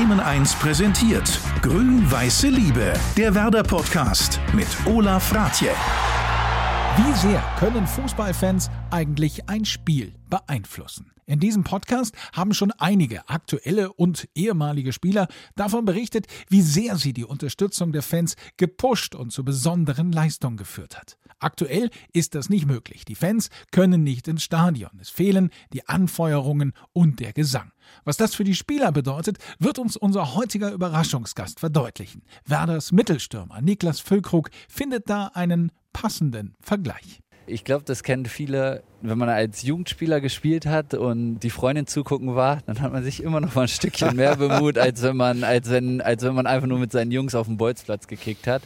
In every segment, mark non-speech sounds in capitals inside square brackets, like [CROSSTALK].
Bremen 1 präsentiert Grün-Weiße Liebe, der Werder-Podcast mit Olaf Ratje. Wie sehr können Fußballfans eigentlich ein Spiel beeinflussen? In diesem Podcast haben schon einige aktuelle und ehemalige Spieler davon berichtet, wie sehr sie die Unterstützung der Fans gepusht und zu besonderen Leistungen geführt hat. Aktuell ist das nicht möglich. Die Fans können nicht ins Stadion. Es fehlen die Anfeuerungen und der Gesang. Was das für die Spieler bedeutet, wird uns unser heutiger Überraschungsgast verdeutlichen. Werders Mittelstürmer Niklas Füllkrug findet da einen passenden Vergleich. Ich glaube, das kennen viele, wenn man als Jugendspieler gespielt hat und die Freundin zugucken war, dann hat man sich immer noch mal ein Stückchen mehr bemut, als wenn man, als wenn, als wenn man einfach nur mit seinen Jungs auf dem Bolzplatz gekickt hat.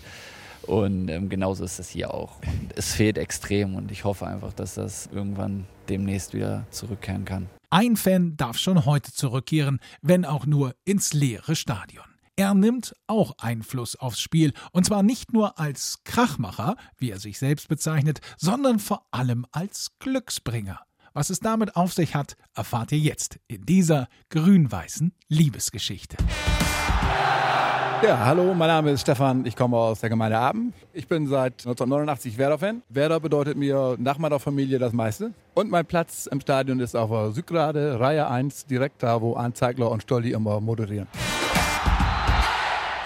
Und ähm, genauso ist das hier auch. Und es fehlt extrem und ich hoffe einfach, dass das irgendwann demnächst wieder zurückkehren kann. Ein Fan darf schon heute zurückkehren, wenn auch nur ins leere Stadion. Er nimmt auch Einfluss aufs Spiel, und zwar nicht nur als Krachmacher, wie er sich selbst bezeichnet, sondern vor allem als Glücksbringer. Was es damit auf sich hat, erfahrt ihr jetzt in dieser grün-weißen Liebesgeschichte. Ja, hallo, mein Name ist Stefan, ich komme aus der Gemeinde Aben. Ich bin seit 1989 Werder-Fan. Werder bedeutet mir nach meiner Familie das meiste. Und mein Platz im Stadion ist auf der Südgrade, Reihe 1, direkt da, wo Arndt Zeigler und Stolli immer moderieren.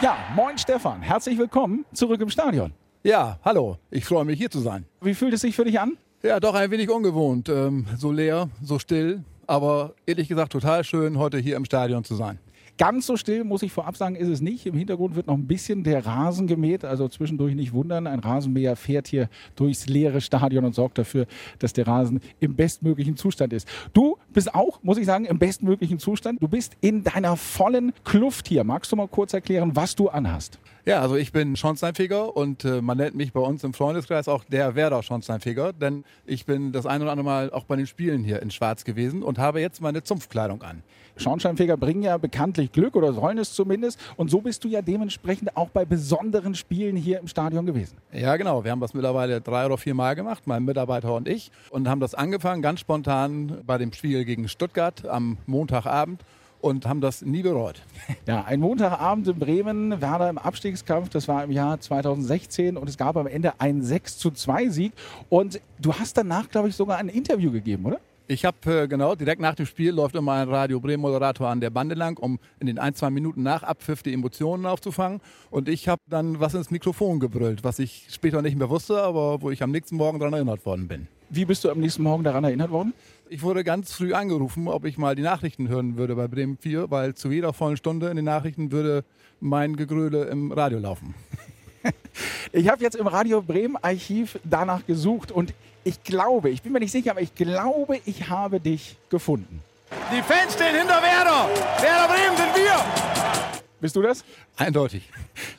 Ja, moin Stefan, herzlich willkommen zurück im Stadion. Ja, hallo, ich freue mich hier zu sein. Wie fühlt es sich für dich an? Ja, doch ein wenig ungewohnt. Ähm, so leer, so still, aber ehrlich gesagt total schön, heute hier im Stadion zu sein. Ganz so still, muss ich vorab sagen, ist es nicht. Im Hintergrund wird noch ein bisschen der Rasen gemäht, also zwischendurch nicht wundern. Ein Rasenmäher fährt hier durchs leere Stadion und sorgt dafür, dass der Rasen im bestmöglichen Zustand ist. Du bist auch, muss ich sagen, im bestmöglichen Zustand. Du bist in deiner vollen Kluft hier. Magst du mal kurz erklären, was du anhast? Ja, also ich bin Schornsteinfeger und äh, man nennt mich bei uns im Freundeskreis auch der Werder Schornsteinfeger, denn ich bin das ein oder andere Mal auch bei den Spielen hier in Schwarz gewesen und habe jetzt meine Zunftkleidung an. Schornsteinfeger bringen ja bekanntlich Glück oder sollen es zumindest. Und so bist du ja dementsprechend auch bei besonderen Spielen hier im Stadion gewesen. Ja, genau. Wir haben das mittlerweile drei oder vier Mal gemacht, mein Mitarbeiter und ich. Und haben das angefangen ganz spontan bei dem Spiel gegen Stuttgart am Montagabend und haben das nie bereut. [LAUGHS] Ja, ein Montagabend in Bremen, Werder im Abstiegskampf, das war im Jahr 2016 und es gab am Ende einen 6 zu 2 Sieg und du hast danach, glaube ich, sogar ein Interview gegeben, oder? Ich habe, äh, genau, direkt nach dem Spiel läuft immer ein Radio Bremen-Moderator an der Bande lang, um in den ein, zwei Minuten nach Abpfiff die Emotionen aufzufangen. Und ich habe dann was ins Mikrofon gebrüllt, was ich später nicht mehr wusste, aber wo ich am nächsten Morgen daran erinnert worden bin. Wie bist du am nächsten Morgen daran erinnert worden? Ich wurde ganz früh angerufen, ob ich mal die Nachrichten hören würde bei Bremen 4, weil zu jeder vollen Stunde in den Nachrichten würde mein Gegröle im Radio laufen. [LAUGHS] Ich habe jetzt im Radio Bremen Archiv danach gesucht und ich glaube, ich bin mir nicht sicher, aber ich glaube, ich habe dich gefunden. Die Fans stehen hinter Werder. Werder Bremen sind wir. Bist du das? Eindeutig.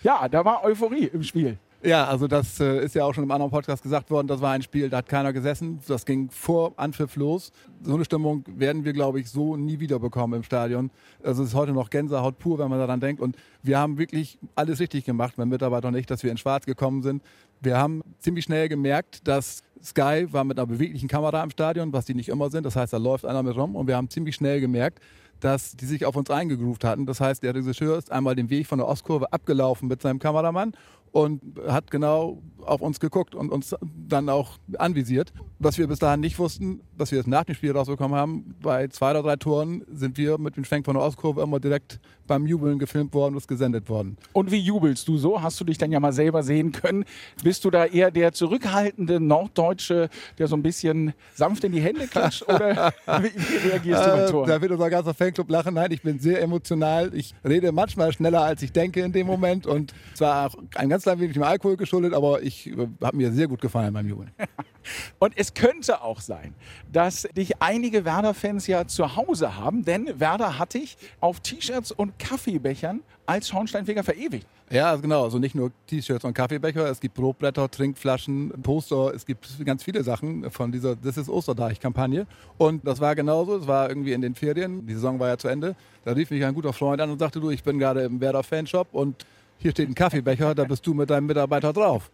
Ja, da war Euphorie im Spiel. Ja, also das äh, ist ja auch schon im anderen Podcast gesagt worden. Das war ein Spiel, da hat keiner gesessen. Das ging vor Anpfiff los. So eine Stimmung werden wir, glaube ich, so nie wieder bekommen im Stadion. Also es ist heute noch Gänsehaut pur, wenn man daran denkt. Und wir haben wirklich alles richtig gemacht, mein Mitarbeiter und ich, dass wir in Schwarz gekommen sind. Wir haben ziemlich schnell gemerkt, dass Sky war mit einer beweglichen Kamera im Stadion, was die nicht immer sind. Das heißt, da läuft einer mit rum. Und wir haben ziemlich schnell gemerkt, dass die sich auf uns eingegroovt hatten. Das heißt, der Regisseur ist einmal den Weg von der Ostkurve abgelaufen mit seinem Kameramann und hat genau auf uns geguckt und uns dann auch anvisiert. Was wir bis dahin nicht wussten, dass wir es nach dem Spiel rausbekommen haben, bei zwei oder drei Toren sind wir mit dem Schwenk von der Ostkurve immer direkt beim Jubeln gefilmt worden und gesendet worden. Und wie jubelst du so? Hast du dich dann ja mal selber sehen können? Bist du da eher der zurückhaltende Norddeutsche, der so ein bisschen sanft in die Hände klatscht? Oder [LAUGHS] wie, wie reagierst du beim Äh, Tor? Da wird unser ganzer Fanclub lachen. Nein, ich bin sehr emotional. Ich rede manchmal schneller, als ich denke in dem Moment. Und zwar auch ein ganz klein wenig dem Alkohol geschuldet, aber ich äh, habe mir sehr gut gefallen beim Jubeln. [LAUGHS] Und es könnte auch sein, dass dich einige Werder-Fans ja zu Hause haben, denn Werder hat dich auf T-Shirts und Kaffeebechern als Schornsteinfeger verewigt. Ja, genau. Also nicht nur T-Shirts und Kaffeebecher, es gibt Brotblätter, Trinkflaschen, Poster, es gibt ganz viele Sachen von dieser Das ist Osterdeich-Kampagne. Und das war genauso, es war irgendwie in den Ferien, die Saison war ja zu Ende. Da rief mich ein guter Freund an und sagte, du, ich bin gerade im Werder-Fanshop und hier steht ein Kaffeebecher, da bist du mit deinem Mitarbeiter drauf.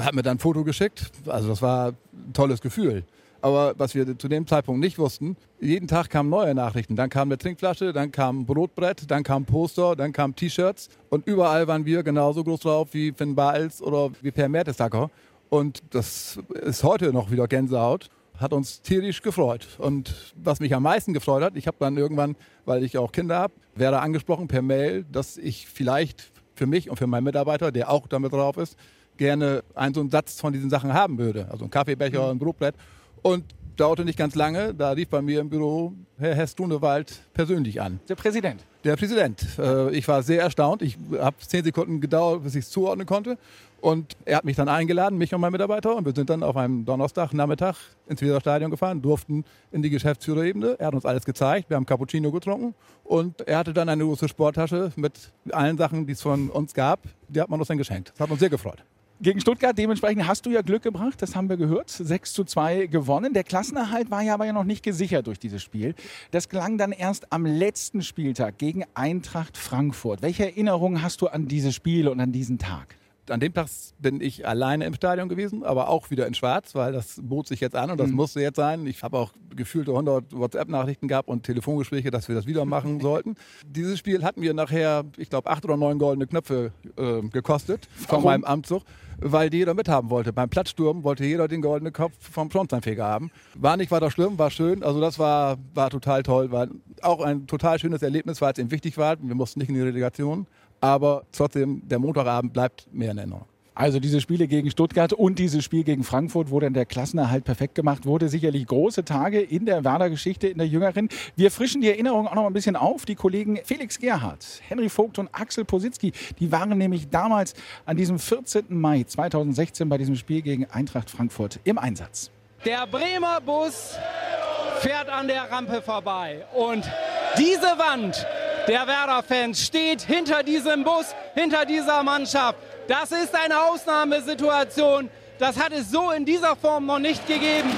Hat mir dann ein Foto geschickt, also das war ein tolles Gefühl. Aber was wir zu dem Zeitpunkt nicht wussten, jeden Tag kamen neue Nachrichten. Dann kam eine Trinkflasche, dann kam ein Brotbrett, dann kam Poster, dann kamen T-Shirts. Und überall waren wir genauso groß drauf wie Finn Balz oder wie Per Mertesacker. Und das ist heute noch wieder Gänsehaut. Hat uns tierisch gefreut. Und was mich am meisten gefreut hat, ich habe dann irgendwann, weil ich auch Kinder habe, wäre angesprochen per Mail, dass ich vielleicht für mich und für meinen Mitarbeiter, der auch damit drauf ist, gerne einen so einen Satz von diesen Sachen haben würde. Also ein Kaffeebecher, ein Brotbrett. Und dauerte nicht ganz lange, da rief bei mir im Büro Herr Hess Dunewald persönlich an. Der Präsident. Der Präsident. Äh, ich war sehr erstaunt. Ich habe zehn Sekunden gedauert, bis ich es zuordnen konnte. Und er hat mich dann eingeladen, mich und meinen Mitarbeiter. Und wir sind dann auf einem Donnerstagnachmittag ins Weserstadion gefahren, durften in die Geschäftsführerebene. Er hat uns alles gezeigt. Wir haben Cappuccino getrunken. Und er hatte dann eine große Sporttasche mit allen Sachen, die es von uns gab. Die hat man uns dann geschenkt. Das hat uns sehr gefreut. Gegen Stuttgart, dementsprechend hast du ja Glück gebracht, das haben wir gehört. 6 zu 2 gewonnen. Der Klassenerhalt war ja aber ja noch nicht gesichert durch dieses Spiel. Das gelang dann erst am letzten Spieltag gegen Eintracht Frankfurt. Welche Erinnerungen hast du an dieses Spiel und an diesen Tag? An dem Tag bin ich alleine im Stadion gewesen, aber auch wieder in Schwarz, weil das bot sich jetzt an und das mhm. musste jetzt sein. Ich habe auch gefühlte 100 WhatsApp-Nachrichten gehabt und Telefongespräche, dass wir das wieder machen [LAUGHS] sollten. Dieses Spiel hat mir nachher, ich glaube, acht oder neun goldene Knöpfe äh, gekostet Warum? von meinem Amtszug weil jeder mithaben wollte. Beim Platzsturm wollte jeder den goldenen Kopf vom Schornsteinfeger haben. War nicht weiter schlimm, war schön. Also das war, war total toll. War auch ein total schönes Erlebnis, weil es eben wichtig war. Wir mussten nicht in die Relegation aber trotzdem, der Montagabend bleibt mehr in Erinnerung. Also diese Spiele gegen Stuttgart und dieses Spiel gegen Frankfurt, wo dann der Klassenerhalt perfekt gemacht wurde, sicherlich große Tage in der Werder-Geschichte, in der Jüngeren. Wir frischen die Erinnerung auch noch ein bisschen auf. Die Kollegen Felix Gerhardt, Henry Vogt und Axel Positzky, die waren nämlich damals an diesem 14. Mai 2016 bei diesem Spiel gegen Eintracht Frankfurt im Einsatz. Der Bremer Bus fährt an der Rampe vorbei und diese Wand der Werder-Fans steht hinter diesem Bus, hinter dieser Mannschaft. Das ist eine Ausnahmesituation. Das hat es so in dieser Form noch nicht gegeben.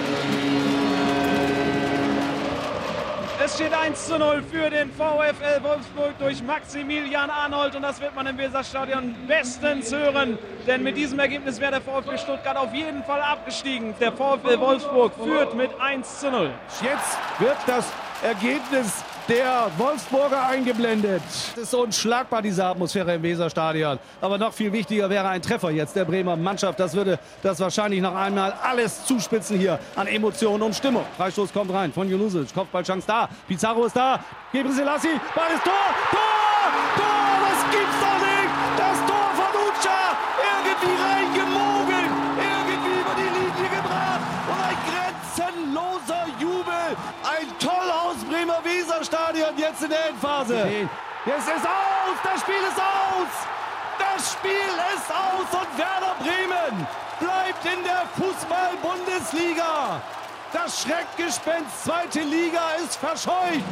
Es steht 1 zu 0 für den VfL Wolfsburg durch Maximilian Arnold und das wird man im Weserstadion bestens hören, denn mit diesem Ergebnis wäre der VfB Stuttgart auf jeden Fall abgestiegen. Der VfL Wolfsburg führt mit 1 zu 0. Jetzt wird das Ergebnis der Wolfsburger eingeblendet. Es ist unschlagbar, diese Atmosphäre im Weserstadion. Aber noch viel wichtiger wäre ein Treffer jetzt der Bremer Mannschaft. Das würde das wahrscheinlich noch einmal alles zuspitzen hier an Emotionen und Stimmung. Freistoß kommt rein von Junusic. Kopfballchance da. Pizarro ist da. Gebre Selassie. Ball ist Tor. Tor! Tor! Das gibt's Endphase. Jetzt ist aus, das Spiel ist aus. Das Spiel ist aus und Werder Bremen bleibt in der Fußball-Bundesliga. Das Schreckgespenst zweite Liga ist verscheucht.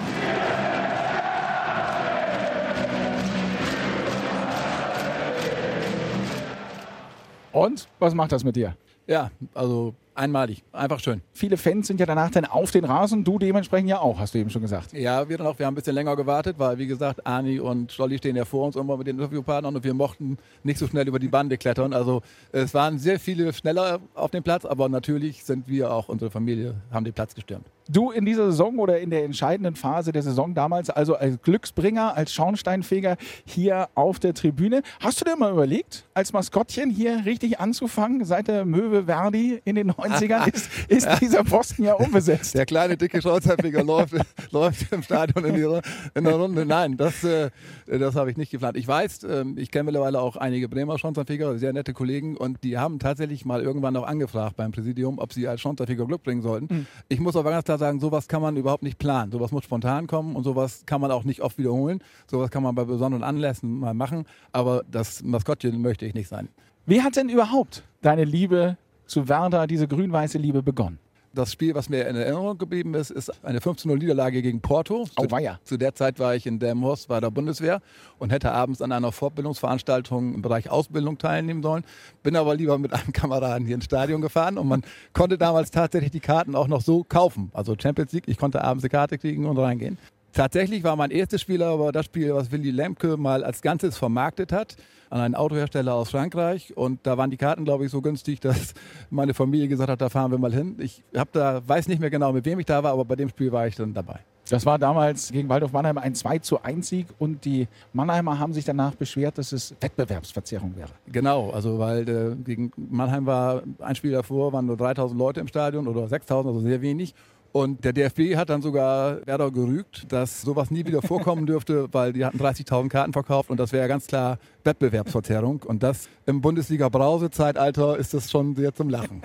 Und was macht das mit dir? Ja, also einmalig. Einfach schön. Viele Fans sind ja danach dann auf den Rasen, du dementsprechend ja auch, hast du eben schon gesagt. Ja, wir auch. Wir haben ein bisschen länger gewartet, weil, wie gesagt, Ani und Stolli stehen ja vor uns immer mit den Interviewpartnern und wir mochten nicht so schnell über die Bande klettern. Also es waren sehr viele schneller auf dem Platz, aber natürlich sind wir auch, unsere Familie, haben den Platz gestürmt. Du in dieser Saison oder in der entscheidenden Phase der Saison damals, also als Glücksbringer, als Schornsteinfeger hier auf der Tribüne, hast du dir mal überlegt, als Maskottchen hier richtig anzufangen, seit der Möwe Verdi in den 90ern ist, ist dieser Posten ja unbesetzt. Der kleine, dicke Schornsteinfeger läuft, [LAUGHS] läuft im Stadion in, ihrer, in der Runde. Nein, das, äh, das habe ich nicht geplant. Ich weiß, äh, ich kenne mittlerweile auch einige Bremer Schornsteinfeger, sehr nette Kollegen und die haben tatsächlich mal irgendwann auch angefragt beim Präsidium, ob sie als Schornsteinfeger Glück bringen sollten. Mhm. Ich muss aber ganz klar sagen, sowas kann man überhaupt nicht planen. Sowas muss spontan kommen und sowas kann man auch nicht oft wiederholen. Sowas kann man bei besonderen Anlässen mal machen, aber das Maskottchen möchte ich nicht sein. Wie hat denn überhaupt deine Liebe zu Werder, diese grün-weiße Liebe begonnen? Das Spiel, was mir in Erinnerung geblieben ist, ist eine 15-0-Niederlage gegen Porto. Oh, war ja. Zu der Zeit war ich in Delmhorst bei der Bundeswehr und hätte abends an einer Fortbildungsveranstaltung im Bereich Ausbildung teilnehmen sollen. Bin aber lieber mit einem [LAUGHS] Kameraden hier ins Stadion gefahren und man konnte damals tatsächlich die Karten auch noch so kaufen. Also Champions League, ich konnte abends eine Karte kriegen und reingehen. Tatsächlich war mein erstes Spiel aber das Spiel, was Willy Lemke mal als Ganzes vermarktet hat an einen Autohersteller aus Frankreich und da waren die Karten, glaube ich, so günstig, dass meine Familie gesagt hat, da fahren wir mal hin. Ich habe da weiß nicht mehr genau, mit wem ich da war, aber bei dem Spiel war ich dann dabei. Das war damals gegen Waldorf Mannheim ein 2 zu 1 Sieg und die Mannheimer haben sich danach beschwert, dass es Wettbewerbsverzerrung wäre. Genau, also weil äh, gegen Mannheim war ein Spiel davor, waren nur 3000 Leute im Stadion oder 6000, also sehr wenig. Und der DFB hat dann sogar Werder gerügt, dass sowas nie wieder vorkommen dürfte, [LAUGHS] weil die hatten 30.000 Karten verkauft und das wäre ganz klar Wettbewerbsverzerrung. Und das im Bundesliga-Brause-Zeitalter ist das schon sehr zum Lachen.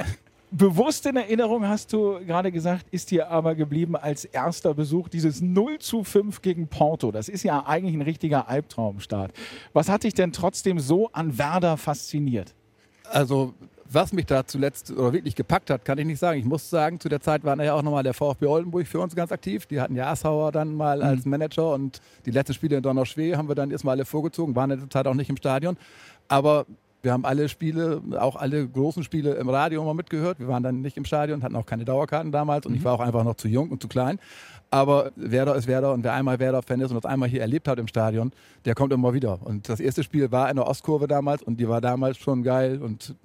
Bewusst in Erinnerung, hast du gerade gesagt, ist dir aber geblieben als erster Besuch dieses 0 zu 5 gegen Porto. Das ist ja eigentlich ein richtiger Albtraumstart. Was hat dich denn trotzdem so an Werder fasziniert? Also was mich da zuletzt oder wirklich gepackt hat, kann ich nicht sagen. Ich muss sagen, zu der Zeit war ja auch nochmal der VfB Oldenburg für uns ganz aktiv. Die hatten ja Assauer dann mal als mhm. Manager und die letzten Spiele in Donnerschwee haben wir dann erstmal alle vorgezogen, waren in der Zeit auch nicht im Stadion. Aber wir haben alle Spiele, auch alle großen Spiele im Radio immer mitgehört. Wir waren dann nicht im Stadion, hatten auch keine Dauerkarten damals und mhm. ich war auch einfach noch zu jung und zu klein. Aber Werder ist Werder und wer einmal Werder-Fan ist und das einmal hier erlebt hat im Stadion, der kommt immer wieder. Und das erste Spiel war in der Ostkurve damals und die war damals schon geil und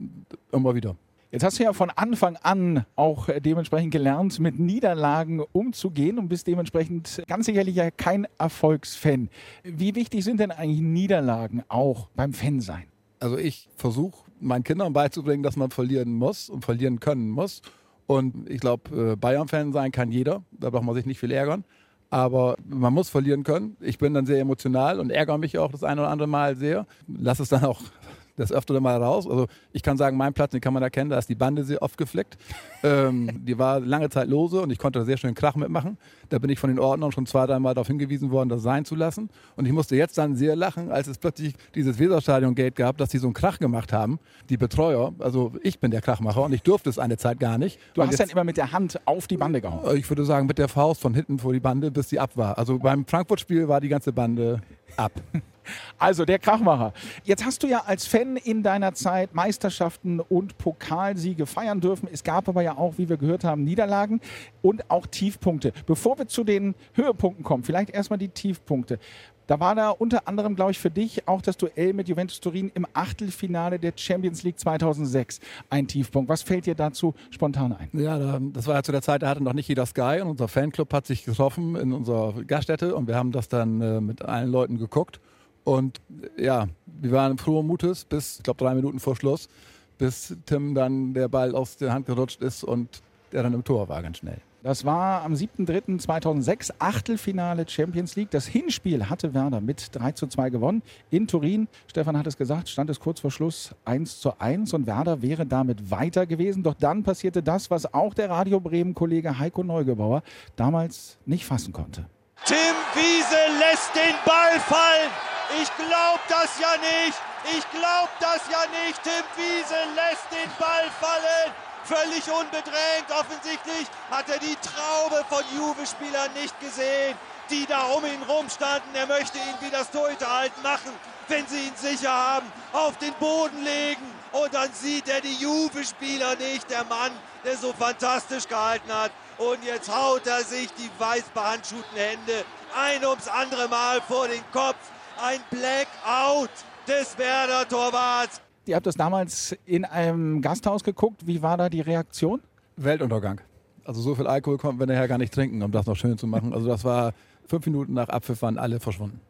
immer wieder. Jetzt hast du ja von Anfang an auch dementsprechend gelernt, mit Niederlagen umzugehen und bist dementsprechend ganz sicherlich ja kein Erfolgsfan. Wie wichtig sind denn eigentlich Niederlagen auch beim Fansein? Also ich versuche meinen Kindern beizubringen, dass man verlieren muss und verlieren können muss. Und ich glaube, äh, Bayern-Fan sein kann jeder. Da braucht man sich nicht viel ärgern. Aber man muss verlieren können. Ich bin dann sehr emotional und ärgere mich auch das eine oder andere Mal sehr. Lass es dann auch das öfter mal raus. Also ich kann sagen, mein Platz, den kann man erkennen, da ist die Bande sehr oft gefleckt. ähm, [LAUGHS] die war lange Zeit lose und ich konnte da sehr schön Krach mitmachen. Da bin ich von den Ordnern schon zwei, dreimal darauf hingewiesen worden, das sein zu lassen. Und ich musste jetzt dann sehr lachen, als es plötzlich dieses Weserstadion-Gate gab, dass die so einen Krach gemacht haben. Die Betreuer, also ich bin der Krachmacher und ich durfte es eine Zeit gar nicht. Du hast dann immer mit der Hand auf die Bande gehauen? Ich würde sagen, mit der Faust von hinten vor die Bande, bis sie ab war. Also beim Frankfurt-Spiel war die ganze Bande ab. [LAUGHS] Also der Krachmacher. Jetzt hast du ja als Fan in deiner Zeit Meisterschaften und Pokalsiege feiern dürfen. Es gab aber ja auch, wie wir gehört haben, Niederlagen und auch Tiefpunkte. Bevor wir zu den Höhepunkten kommen, vielleicht erstmal die Tiefpunkte. Da war da unter anderem, glaube ich, für dich auch das Duell mit Juventus Turin im Achtelfinale der Champions League 2006 ein Tiefpunkt. Was fällt dir dazu spontan ein? Ja, das war ja zu der Zeit, da hatte noch nicht jeder Sky und unser Fanclub hat sich getroffen in unserer Gaststätte und wir haben das dann äh, mit allen Leuten geguckt. Und ja, wir waren frohen Mutes bis, ich glaube, drei Minuten vor Schluss, bis Tim dann der Ball aus der Hand gerutscht ist und der dann im Tor war ganz schnell. Das war am 7.3.2006, Achtelfinale Champions League. Das Hinspiel hatte Werder mit 3 zu 2 gewonnen. In Turin, Stefan hat es gesagt, stand es kurz vor Schluss 1 zu 1 und Werder wäre damit weiter gewesen. Doch dann passierte das, was auch der Radio Bremen-Kollege Heiko Neugebauer damals nicht fassen konnte. Tim Wiese lässt den Ball fallen. Ich glaub das ja nicht. Ich glaub das ja nicht. Tim Wiese lässt den Ball fallen. Völlig unbedrängt. Offensichtlich hat er die Traube von Juve-Spielern nicht gesehen, die da um ihn rumstanden. Er möchte ihn wie das Torhüterhalten machen, wenn sie ihn sicher haben. Auf den Boden legen. Und dann sieht er die Juve-Spieler nicht. Der Mann, der so fantastisch gehalten hat. Und jetzt haut er sich die weiß behandschuhten Hände ein ums andere Mal vor den Kopf ein Blackout des Werder-Torwarts. Ihr habt das damals in einem Gasthaus geguckt. Wie war da die Reaktion? Weltuntergang. Also so viel Alkohol konnten wir nachher gar nicht trinken, um das noch schön zu machen. Also das war fünf Minuten nach Abpfiff waren alle verschwunden.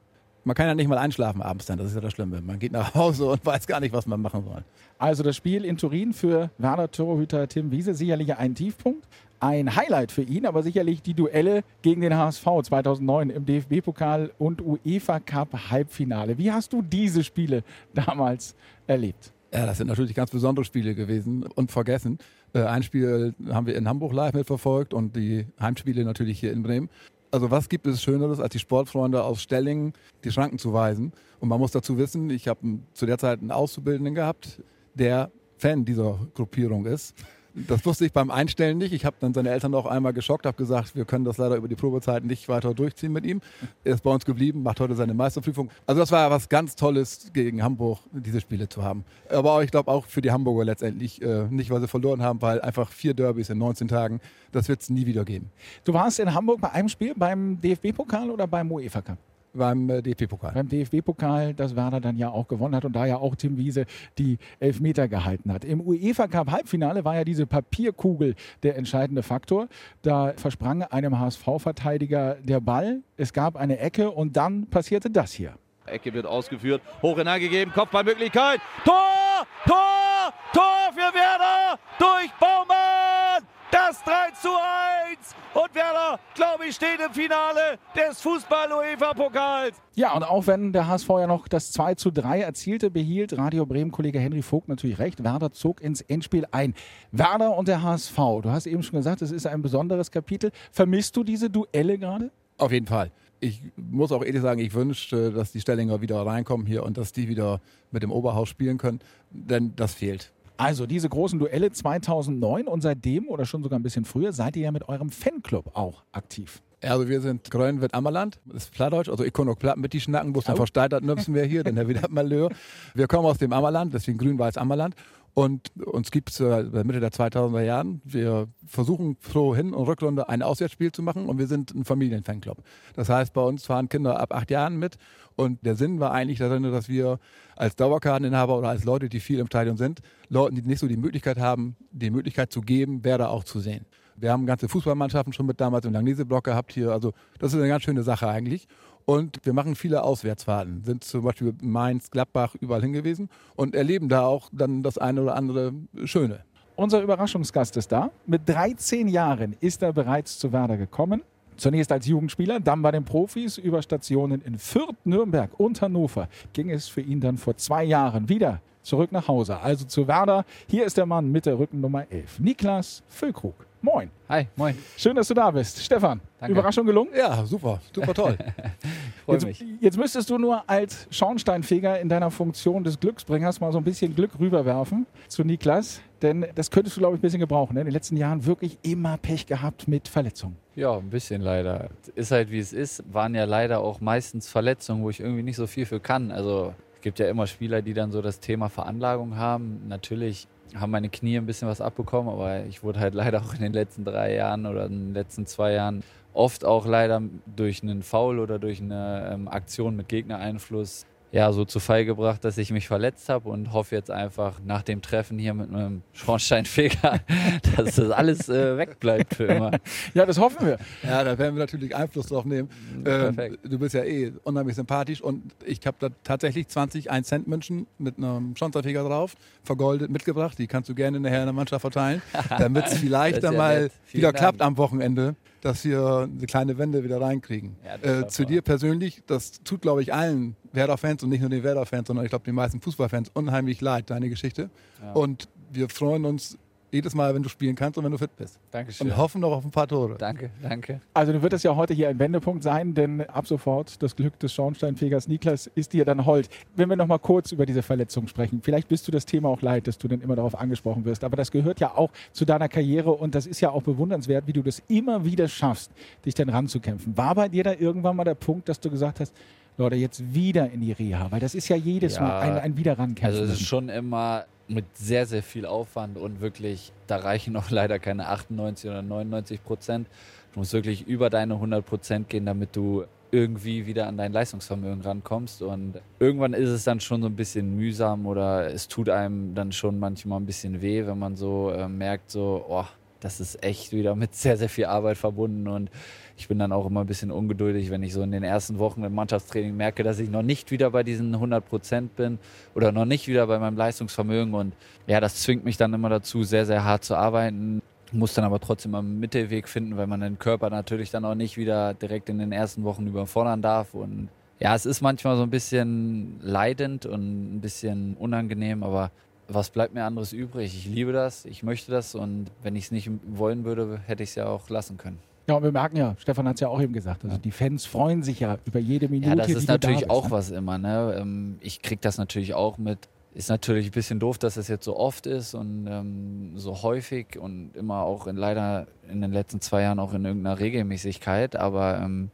Man kann ja nicht mal einschlafen abends dann, das ist ja das Schlimme. Man geht nach Hause und weiß gar nicht, was man machen soll. Also das Spiel in Turin für Werder Torhüter Tim Wiese sicherlich ein Tiefpunkt ein Highlight für ihn, aber sicherlich die Duelle gegen den HSV 2009 im DFB-Pokal und UEFA Cup Halbfinale. Wie hast du diese Spiele damals erlebt? Ja, das sind natürlich ganz besondere Spiele gewesen und vergessen. Äh, ein Spiel haben wir in Hamburg live mitverfolgt und die Heimspiele natürlich hier in Bremen. Also was gibt es Schöneres, als die Sportfreunde aus Stellingen die Schranken zu weisen? Und man muss dazu wissen, ich habe zu der Zeit einen Auszubildenden gehabt, der Fan dieser Gruppierung ist. Das wusste ich beim Einstellen nicht. Ich habe dann seine Eltern auch einmal geschockt, habe gesagt, wir können das leider über die Probezeit nicht weiter durchziehen mit ihm. Er ist bei uns geblieben, macht heute seine Meisterprüfung. Also das war was ganz Tolles gegen Hamburg, diese Spiele zu haben. Aber ich glaube auch für die Hamburger letztendlich äh, nicht, weil sie verloren haben, weil einfach vier Derbys in 19 Tagen, das wird es nie wieder geben. Du warst in Hamburg bei einem Spiel beim DFB-Pokal oder beim UEFA Cup? Beim äh, DFB-Pokal. Beim DFB-Pokal, das Werder dann ja auch gewonnen hat und da ja auch Tim Wiese die Elfmeter gehalten hat. Im UEFA Cup Halbfinale war ja diese Papierkugel der entscheidende Faktor. Da versprang einem HSV-Verteidiger der Ball, es gab eine Ecke und dann passierte das hier. Ecke wird ausgeführt, hoch hineingegeben, Kopfballmöglichkeit, Tor, Tor, Tor für Werder durch Baumann! Das 3 zu 1 und Werder, glaube ich, steht im Finale des Fußball-UEFA-Pokals. Ja, und auch wenn der HSV ja noch das 2 zu 3 erzielte, behielt Radio Bremen-Kollege Henry Vogt natürlich recht. Werder zog ins Endspiel ein. Werder und der HSV, du hast eben schon gesagt, es ist ein besonderes Kapitel. Vermisst du diese Duelle gerade? Auf jeden Fall. Ich muss auch ehrlich sagen, ich wünschte, dass die Stellinger wieder reinkommen hier und dass die wieder mit dem Oberhaus spielen können, denn das fehlt. Also diese großen Duelle 2009 und seitdem oder schon sogar ein bisschen früher seid ihr ja mit eurem Fanclub auch aktiv. Also wir sind Grönwitt Ammerland, das ist Plattdeutsch, also ich kann auch Platt mit die Schnacken, bloß dann versteitert nüpsen wir hier, denn der [LAUGHS] wieder Malheur. Wir kommen aus dem Ammerland, deswegen grün-weiß Ammerland und uns gibt es äh, Mitte der 2000er Jahren. Wir versuchen pro Hin- und Rückrunde ein Auswärtsspiel zu machen und wir sind ein Familienfanclub. Das heißt, bei uns fahren Kinder ab acht Jahren mit und der Sinn war eigentlich darin, dass wir als Dauerkarteninhaber oder als Leute, die viel im Stadion sind, Leuten, die nicht so die Möglichkeit haben, die Möglichkeit zu geben, Werder auch zu sehen. Wir haben ganze Fußballmannschaften schon mit damals im Langnese-Block gehabt hier. Also das ist eine ganz schöne Sache eigentlich. Und wir machen viele Auswärtsfahrten, sind zum Beispiel Mainz, Gladbach überall hingewiesen und erleben da auch dann das eine oder andere Schöne. Unser Überraschungsgast ist da. Mit 13 Jahren ist er bereits zu Werder gekommen. Zunächst als Jugendspieler, dann bei den Profis über Stationen in Fürth, Nürnberg und Hannover ging es für ihn dann vor zwei Jahren wieder zurück nach Hause, also zu Werder. Hier ist der Mann mit der Rückennummer 11, Niklas Füllkrug. Moin. Hi, moin. Schön, dass du da bist. Stefan, Danke. Überraschung gelungen? Ja, super, super toll. [LAUGHS] Jetzt, mich. jetzt müsstest du nur als Schornsteinfeger in deiner Funktion des Glücksbringers mal so ein bisschen Glück rüberwerfen zu Niklas. Denn das könntest du, glaube ich, ein bisschen gebrauchen. Ne? In den letzten Jahren wirklich immer Pech gehabt mit Verletzungen. Ja, ein bisschen leider. Ist halt wie es ist. Waren ja leider auch meistens Verletzungen, wo ich irgendwie nicht so viel für kann. Also es gibt ja immer Spieler, die dann so das Thema Veranlagung haben. Natürlich haben meine Knie ein bisschen was abbekommen, aber ich wurde halt [LAUGHS] leider auch in den letzten drei Jahren oder in den letzten zwei Jahren oft auch leider durch einen Foul oder durch eine ähm, Aktion mit Gegnereinfluss ja, so zu Fall gebracht, dass ich mich verletzt habe und hoffe jetzt einfach nach dem Treffen hier mit einem Schornsteinfeger, [LAUGHS] dass das alles äh, wegbleibt für immer. [LAUGHS] Ja, das hoffen wir. Ja, da werden wir natürlich Einfluss drauf nehmen. Ähm, Perfekt. du bist ja eh unheimlich sympathisch und ich habe da tatsächlich 20 1-Cent-München mit einem Schornsteinfeger drauf, vergoldet, mitgebracht. Die kannst du gerne nachher in der Mannschaft verteilen, [LAUGHS] damit es vielleicht dann ja mal nett. Vielen wieder Dank. klappt am Wochenende, dass wir eine kleine Wende wieder reinkriegen. Ja, äh, zu dir persönlich, das tut, glaube ich, allen Werder-Fans und nicht nur den Werder-Fans, sondern ich glaube den meisten Fußballfans unheimlich leid, deine Geschichte. Und wir freuen uns jedes Mal, wenn du spielen kannst und wenn du fit bist. Dankeschön. Und hoffen noch auf ein paar Tore. Danke, danke. Also dann wird es ja heute hier ein Wendepunkt sein, denn ab sofort das Glück des Schornsteinfegers Niklas ist dir dann hold. Wenn wir noch mal kurz über diese Verletzung sprechen, vielleicht bist du das Thema auch leid, dass du dann immer darauf angesprochen wirst, aber das gehört ja auch zu deiner Karriere und das ist ja auch bewundernswert, wie du das immer wieder schaffst, dich dann ranzukämpfen. War bei dir da irgendwann mal der Punkt, dass du gesagt hast, Leute, jetzt wieder in die Reha, weil das ist ja jedes Ja. Mal ein, ein Wiederrankämpfen. Also es ist schon immer mit sehr, sehr viel Aufwand und wirklich, da reichen auch [LAUGHS] leider keine 98 oder 99 Prozent. Du musst wirklich über deine 100 Prozent gehen, damit du irgendwie wieder an dein Leistungsvermögen rankommst. Und irgendwann ist es dann schon so ein bisschen mühsam oder es tut einem dann schon manchmal ein bisschen weh, wenn man so äh, merkt, so, oh, das ist echt wieder mit sehr, sehr viel Arbeit verbunden und ich bin dann auch immer ein bisschen ungeduldig, wenn ich so in den ersten Wochen im Mannschaftstraining merke, dass ich noch nicht wieder bei diesen 100 Prozent bin oder noch nicht wieder bei meinem Leistungsvermögen. Und ja, das zwingt mich dann immer dazu, sehr, sehr hart zu arbeiten. Muss dann aber trotzdem einen Mittelweg finden, weil man den Körper natürlich dann auch nicht wieder direkt in den ersten Wochen überfordern darf. Und ja, es ist manchmal so ein bisschen leidend und ein bisschen unangenehm, aber was bleibt mir anderes übrig? Ich liebe das, ich möchte das und wenn ich es nicht wollen würde, hätte ich es ja auch lassen können. Ja, und wir merken ja, Stefan hat es ja auch eben gesagt, also die Fans freuen sich ja über jede Minute, Ja, das ist natürlich da bist, auch ne? was immer. Ne? Ähm, Ich kriege das natürlich auch mit. Ist natürlich ein bisschen doof, dass es jetzt so oft ist und ähm, so häufig und immer auch in, leider in den letzten zwei Jahren auch in irgendeiner Regelmäßigkeit. Aber ähm,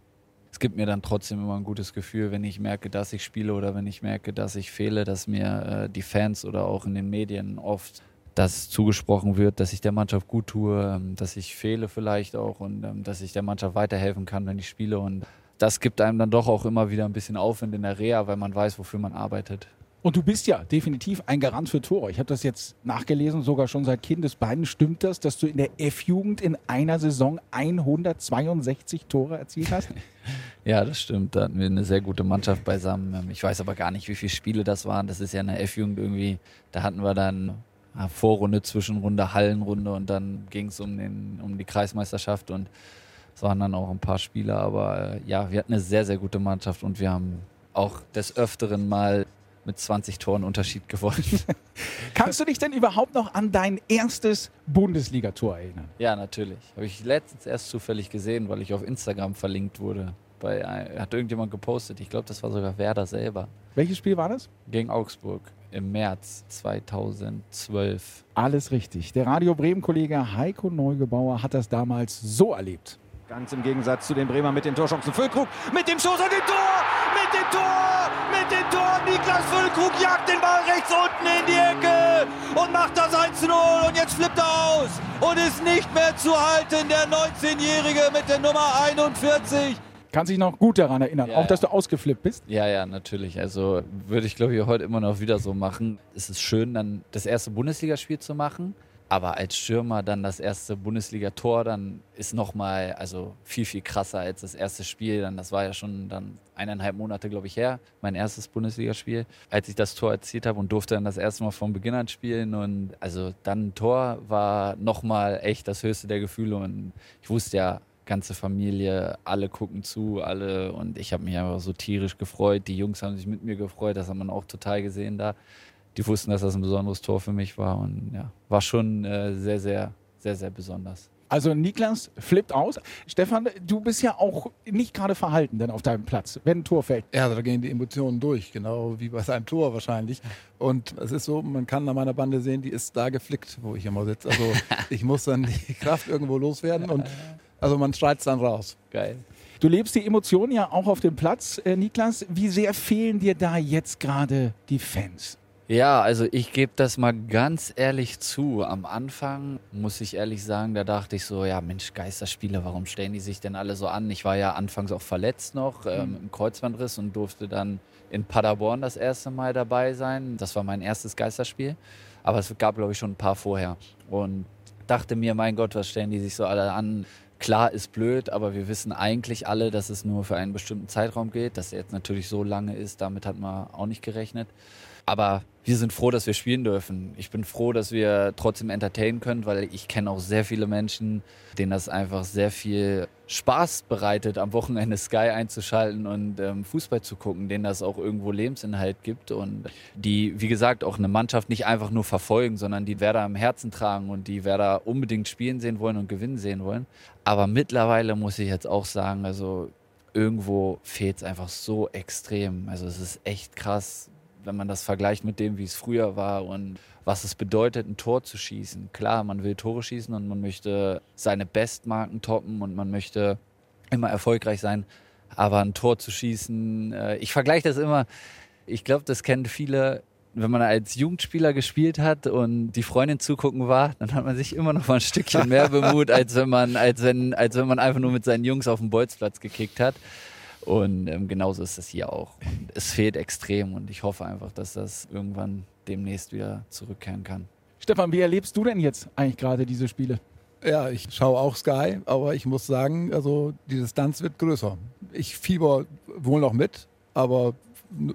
es gibt mir dann trotzdem immer ein gutes Gefühl, wenn ich merke, dass ich spiele oder wenn ich merke, dass ich fehle, dass mir äh, die Fans oder auch in den Medien oft das zugesprochen wird, dass ich der Mannschaft gut tue, ähm, dass ich fehle vielleicht auch und ähm, dass ich der Mannschaft weiterhelfen kann, wenn ich spiele. Und das gibt einem dann doch auch immer wieder ein bisschen Aufwind in der Reha, weil man weiß, wofür man arbeitet. Und du bist ja definitiv ein Garant für Tore. Ich habe das jetzt nachgelesen, sogar schon seit Kindesbeinen. Stimmt das, dass du in der F-Jugend in einer Saison 162 Tore erzielt hast? [LAUGHS] Ja, das stimmt. Da hatten wir eine sehr gute Mannschaft beisammen. Ähm, ich weiß aber gar nicht, wie viele Spiele das waren. Das ist ja eine F-Jugend irgendwie. Da hatten wir dann Vorrunde, Zwischenrunde, Hallenrunde und dann ging es um, um die Kreismeisterschaft und es waren dann auch ein paar Spiele. Aber äh, ja, wir hatten eine sehr, sehr gute Mannschaft und wir haben auch des Öfteren mal mit 20 Toren Unterschied gewonnen. [LAUGHS] Kannst du dich denn überhaupt noch an dein erstes Bundesligator erinnern? Ja, natürlich. Habe ich letztens erst zufällig gesehen, weil ich auf Instagram verlinkt wurde. Bei, hat irgendjemand gepostet. Ich glaube, das war sogar Werder selber. Welches Spiel war das? Gegen Augsburg im März 2012. Alles richtig. Der Radio Bremen-Kollege Heiko Neugebauer hat das damals so erlebt. Ganz im Gegensatz zu den Bremer mit den Torchancen. Füllkrug mit dem Schuss an dem Tor! Mit dem Tor! Mit dem Tor! Niklas Füllkrug jagt den Ball rechts unten in die Ecke und macht das 1-0 und jetzt flippt er aus und ist nicht mehr zu halten, der 19-Jährige mit der Nummer 41. Kann sich noch gut daran erinnern, Ja, auch dass ja. du ausgeflippt bist. Ja, ja, natürlich. Also würde ich, glaube ich, heute immer noch wieder so machen. Es ist schön, dann das erste Bundesligaspiel zu machen. Aber als Stürmer dann das erste Bundesliga-Tor, dann ist nochmal, also viel, viel krasser als das erste Spiel. Dann, das war ja schon dann eineinhalb Monate, glaube ich, her, mein erstes Bundesligaspiel, als ich das Tor erzielt habe und durfte dann das erste Mal von Beginn an spielen. Und also dann ein Tor war nochmal echt das höchste der Gefühle. Und ich wusste ja, ganze Familie, alle gucken zu, alle und ich habe mich einfach so tierisch gefreut. Die Jungs haben sich mit mir gefreut, das hat man auch total gesehen da. Die wussten, dass das ein besonderes Tor für mich war und ja, war schon äh, sehr, sehr, sehr, sehr besonders. Also Niklas flippt aus. Stefan, du bist ja auch nicht gerade verhalten denn auf deinem Platz, wenn ein Tor fällt. Ja, da gehen die Emotionen durch, genau wie bei seinem Tor wahrscheinlich. Und es ist so, man kann an meiner Bande sehen, die ist da geflickt, wo ich immer sitze. Also [LAUGHS] ich muss dann die Kraft irgendwo loswerden und also man schreit es dann raus. Geil. Du lebst die Emotionen ja auch auf dem Platz, äh, Niklas. Wie sehr fehlen dir da jetzt gerade die Fans? Ja, also ich gebe das mal ganz ehrlich zu. Am Anfang muss ich ehrlich sagen, da dachte ich so, ja Mensch, Geisterspiele, warum stellen die sich denn alle so an? Ich war ja anfangs auch verletzt noch ähm, im Kreuzbandriss und durfte dann in Paderborn das erste Mal dabei sein. Das war mein erstes Geisterspiel. Aber es gab, glaube ich, schon ein paar vorher. Und dachte mir, mein Gott, was stellen die sich so alle an? Klar ist blöd, aber wir wissen eigentlich alle, dass es nur für einen bestimmten Zeitraum gilt. Dass er jetzt natürlich so lange ist, damit hat man auch nicht gerechnet. Aber wir sind froh, dass wir spielen dürfen. Ich bin froh, dass wir trotzdem entertainen können, weil ich kenne auch sehr viele Menschen, denen das einfach sehr viel Spaß bereitet, am Wochenende Sky einzuschalten und ähm, Fußball zu gucken, denen das auch irgendwo Lebensinhalt gibt und die, wie gesagt, auch eine Mannschaft nicht einfach nur verfolgen, sondern die Werder am Herzen tragen und die Werder unbedingt spielen sehen wollen und gewinnen sehen wollen. Aber mittlerweile muss ich jetzt auch sagen, also irgendwo fehlt es einfach so extrem. Also es ist echt krass, wenn man das vergleicht mit dem, wie es früher war und was es bedeutet, ein Tor zu schießen. Klar, man will Tore schießen und man möchte seine Bestmarken toppen und man möchte immer erfolgreich sein. Aber ein Tor zu schießen, äh, ich vergleiche das immer, ich glaube, das kennen viele, wenn man als Jugendspieler gespielt hat und die Freundin zugucken war, dann hat man sich immer noch mal ein Stückchen mehr [LAUGHS] bemut, als wenn man, als wenn, als wenn man einfach nur mit seinen Jungs auf dem Bolzplatz gekickt hat. Und ähm, genauso ist es hier auch. Und es fehlt extrem und ich hoffe einfach, dass das irgendwann demnächst wieder zurückkehren kann. Stefan, wie erlebst du denn jetzt eigentlich gerade diese Spiele? Ja, ich schaue auch Sky, aber ich muss sagen, also die Distanz wird größer. Ich fieber wohl noch mit, aber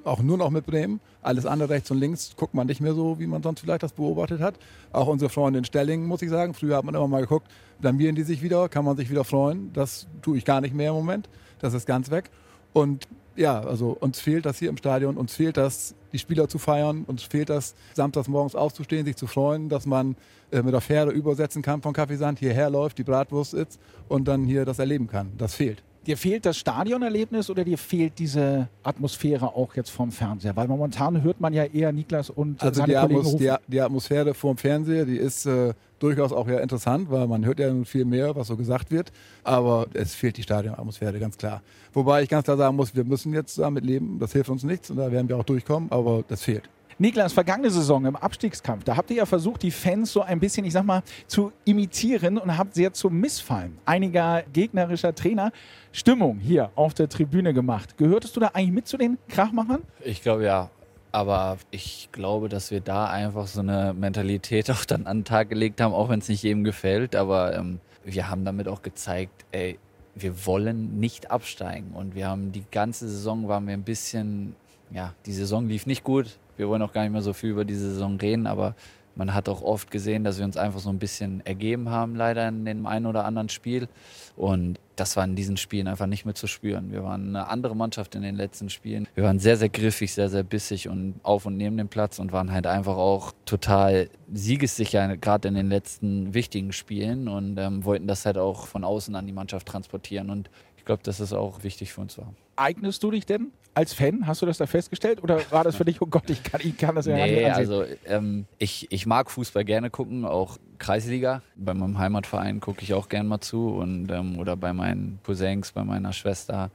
auch nur noch mit Bremen. Alles andere rechts und links guckt man nicht mehr so, wie man sonst vielleicht das beobachtet hat. Auch unsere Freunde in Stellingen, muss ich sagen. Früher hat man immer mal geguckt, blamieren die sich wieder, kann man sich wieder freuen. Das tue ich gar nicht mehr im Moment. Das ist ganz weg. Und ja, also uns fehlt das hier im Stadion, uns fehlt das, die Spieler zu feiern, uns fehlt das, samstags morgens aufzustehen, sich zu freuen, dass man äh, mit der Fähre übersetzen kann von Kaffeesand, hierher läuft, die Bratwurst ist und dann hier das erleben kann. Das fehlt. Dir fehlt das Stadionerlebnis oder dir fehlt diese Atmosphäre auch jetzt vom Fernseher? Weil momentan hört man ja eher Niklas und also seine die, Kollegen Atmos rufen. die, die Atmosphäre vorm Fernseher, die ist äh, durchaus auch ja interessant, weil man hört ja nun viel mehr, was so gesagt wird. Aber es fehlt die Stadionatmosphäre, ganz klar. Wobei ich ganz klar sagen muss, wir müssen jetzt damit leben. Das hilft uns nichts und da werden wir auch durchkommen, aber das fehlt. Niklas, vergangene Saison im Abstiegskampf, da habt ihr ja versucht, die Fans so ein bisschen, ich sag mal, zu imitieren und habt sehr zum Missfallen einiger gegnerischer Trainer Stimmung hier auf der Tribüne gemacht. Gehörtest du da eigentlich mit zu den Krachmachern? Ich glaube ja. Aber ich glaube, dass wir da einfach so eine Mentalität [LAUGHS] auch dann an den Tag gelegt haben, auch wenn es nicht jedem gefällt. Aber ähm, wir haben damit auch gezeigt, ey, wir wollen nicht absteigen. Und wir haben die ganze Saison waren wir ein bisschen, ja, die Saison lief nicht gut. Wir wollen auch gar nicht mehr so viel über diese Saison reden, aber man hat auch oft gesehen, dass wir uns einfach so ein bisschen ergeben haben, leider in dem einen oder anderen Spiel. Und das war in diesen Spielen einfach nicht mehr zu spüren. Wir waren eine andere Mannschaft in den letzten Spielen. Wir waren sehr, sehr griffig, sehr, sehr bissig und auf und neben dem Platz und waren halt einfach auch total siegessicher, gerade in den letzten wichtigen Spielen und ähm, wollten das halt auch von außen an die Mannschaft transportieren. Und ich glaube, das auch wichtig für uns war. Eignest du dich denn als Fan? Hast du das da festgestellt? Oder war das für dich, oh Gott, ich kann, ich kann das ja Nee, nicht ansehen? also ähm, ich, ich mag Fußball gerne gucken, auch Kreisliga. Bei meinem Heimatverein gucke ich auch gerne mal zu und ähm, oder bei meinen Cousins, bei meiner Schwester,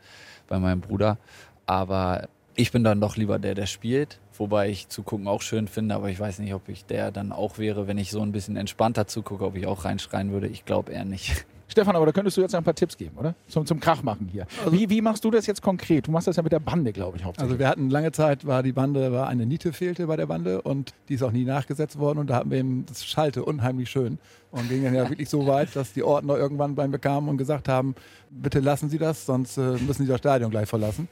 bei meinem Bruder. Aber ich bin dann doch lieber der, der spielt, wobei ich zugucken auch schön finde, aber ich weiß nicht, ob ich der dann auch wäre, wenn ich so ein bisschen entspannter zugucke, ob ich auch reinschreien würde. Ich glaube eher nicht. [LAUGHS] Stefan, aber da könntest du jetzt ein paar Tipps geben, oder? Zum, zum Krachmachen hier. wie, wie machst du das jetzt konkret? Du machst das ja mit der Bande, glaube ich, hauptsächlich. Also wir hatten lange Zeit, war die Bande, war eine Niete fehlte bei der Bande und die ist auch nie nachgesetzt worden und da hatten wir eben, das schallte unheimlich schön und ging dann ja [LAUGHS] wirklich so weit, dass die Ordner irgendwann bei mir kamen und gesagt haben, bitte lassen Sie das, sonst äh, müssen Sie das Stadion gleich verlassen.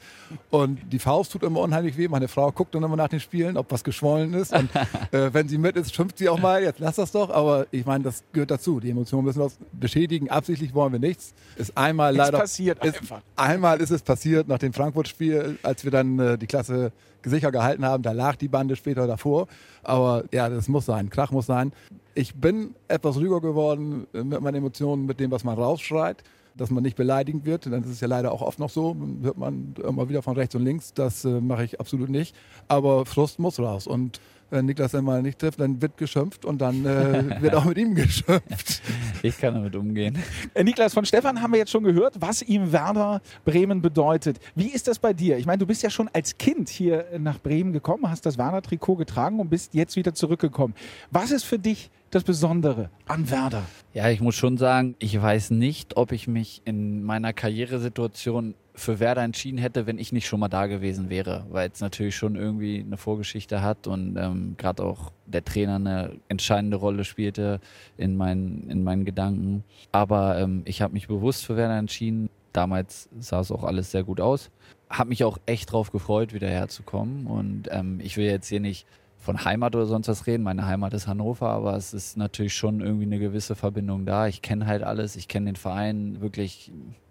Und die Faust tut immer unheimlich weh. Meine Frau guckt dann immer nach den Spielen, ob was geschwollen ist. Und [LAUGHS] äh, wenn sie mit ist, schimpft sie auch mal, jetzt lass das doch. Aber ich meine, das gehört dazu. Die Emotionen müssen uns beschädigen. Absichtlich wollen wir nichts. Ist einmal leider. passiert ist, einfach. Einmal ist es passiert nach dem Frankfurt-Spiel, als wir dann äh, die Klasse sicher gehalten haben. Da lag die Bande später davor. Aber ja, das muss sein. Krach muss sein. Ich bin etwas ruhiger geworden mit meinen Emotionen, mit dem, was man rausschreit. Dass man nicht beleidigend wird, dann ist es ja leider auch oft noch so, hört man immer wieder von rechts und links, das äh, mache ich absolut nicht. Aber Frust muss raus und wenn Niklas dann mal nicht trifft, dann wird geschimpft und dann äh, [LAUGHS] wird auch mit ihm geschimpft. Ich kann damit umgehen. Äh, Niklas, von Stefan haben wir jetzt schon gehört, was ihm Werder Bremen bedeutet. Wie ist das bei dir? Ich meine, du bist ja schon als Kind hier nach Bremen gekommen, hast das Werder-Trikot getragen und bist jetzt wieder zurückgekommen. Was ist für dich das Besondere an Werder? Ja, ich muss schon sagen, ich weiß nicht, ob ich mich in meiner Karrieresituation für Werder entschieden hätte, wenn ich nicht schon mal da gewesen wäre, weil es natürlich schon irgendwie eine Vorgeschichte hat und ähm, gerade auch der Trainer eine entscheidende Rolle spielte in meinen, in meinen Gedanken. Aber ähm, ich habe mich bewusst für Werder entschieden. Damals sah es auch alles sehr gut aus. Habe mich auch echt drauf gefreut, wieder herzukommen. Und ähm, ich will jetzt hier nicht von Heimat oder sonst was reden. Meine Heimat ist Hannover, aber es ist natürlich schon irgendwie eine gewisse Verbindung da. Ich kenne halt alles, ich kenne den Verein wirklich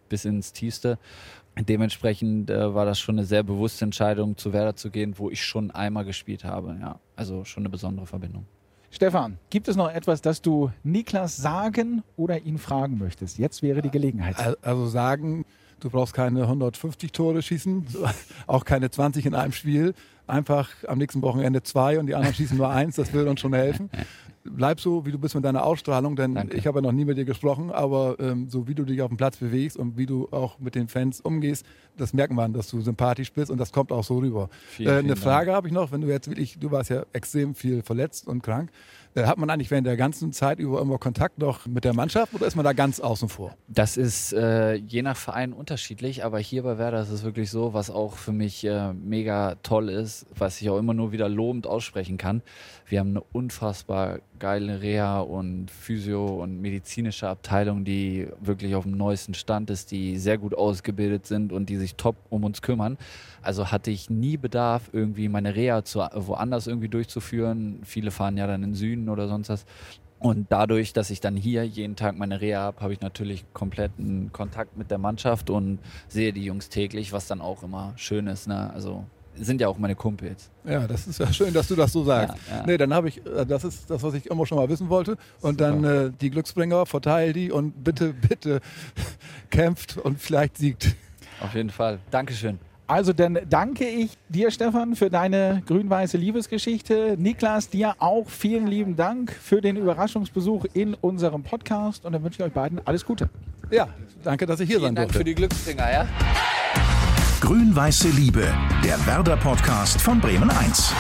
bis ins Tiefste. Dementsprechend äh, war das schon eine sehr bewusste Entscheidung, zu Werder zu gehen, wo ich schon einmal gespielt habe. Ja, also schon eine besondere Verbindung. Stefan, gibt es noch etwas, das du Niklas sagen oder ihn fragen möchtest? Jetzt wäre die Gelegenheit. Also sagen, du brauchst keine 150 Tore schießen, [LAUGHS] auch keine 20 in einem Spiel. Einfach am nächsten Wochenende zwei und die anderen schießen nur eins, das würde uns schon helfen. Bleib so, wie du bist mit deiner Ausstrahlung, denn Danke. ich habe ja noch nie mit dir gesprochen, aber ähm, so wie du dich auf dem Platz bewegst und wie du auch mit den Fans umgehst, das merkt man, dass du sympathisch bist und das kommt auch so rüber. Vielen, äh, eine. Frage habe ich noch, wenn du jetzt wirklich, du warst ja extrem viel verletzt und krank. Äh, hat man eigentlich während der ganzen Zeit über immer Kontakt noch mit der Mannschaft oder ist man da ganz außen vor? Das ist äh, je nach Verein unterschiedlich, aber hier bei Werder ist es wirklich so, was auch für mich äh, mega toll ist, was ich auch immer nur wieder lobend aussprechen kann. Wir haben eine unfassbar geile Reha und Physio und medizinische Abteilung, die wirklich auf dem neuesten Stand ist, die sehr gut ausgebildet sind und die sich top um uns kümmern. Also hatte ich nie Bedarf, irgendwie meine Reha zu, woanders irgendwie durchzuführen. Viele fahren ja dann in den Süden oder sonst was. Und dadurch, dass ich dann hier jeden Tag meine Reha habe, habe ich natürlich kompletten Kontakt mit der Mannschaft und sehe die Jungs täglich, was dann auch immer schön ist. Ne? Also sind ja auch meine Kumpels. Ja, das ist ja schön, dass du das so sagst. Ja, ja. Nee, dann habe ich, äh, das ist das, was ich immer schon mal wissen wollte. Und dann äh, die Glücksbringer, verteil die und bitte, bitte [LAUGHS] kämpft und vielleicht siegt. Auf jeden Fall. Dankeschön. Also dann danke ich dir, Stefan, für deine grün-weiße Liebesgeschichte. Niklas, dir auch vielen lieben Dank für den Überraschungsbesuch in unserem Podcast und dann wünsche ich euch beiden alles Gute. Ja, danke, dass ich hier Vielen sein Dank durfte. für die Glücksdinger, ja? Grün-Weiße Liebe, der Werder-Podcast von Bremen 1.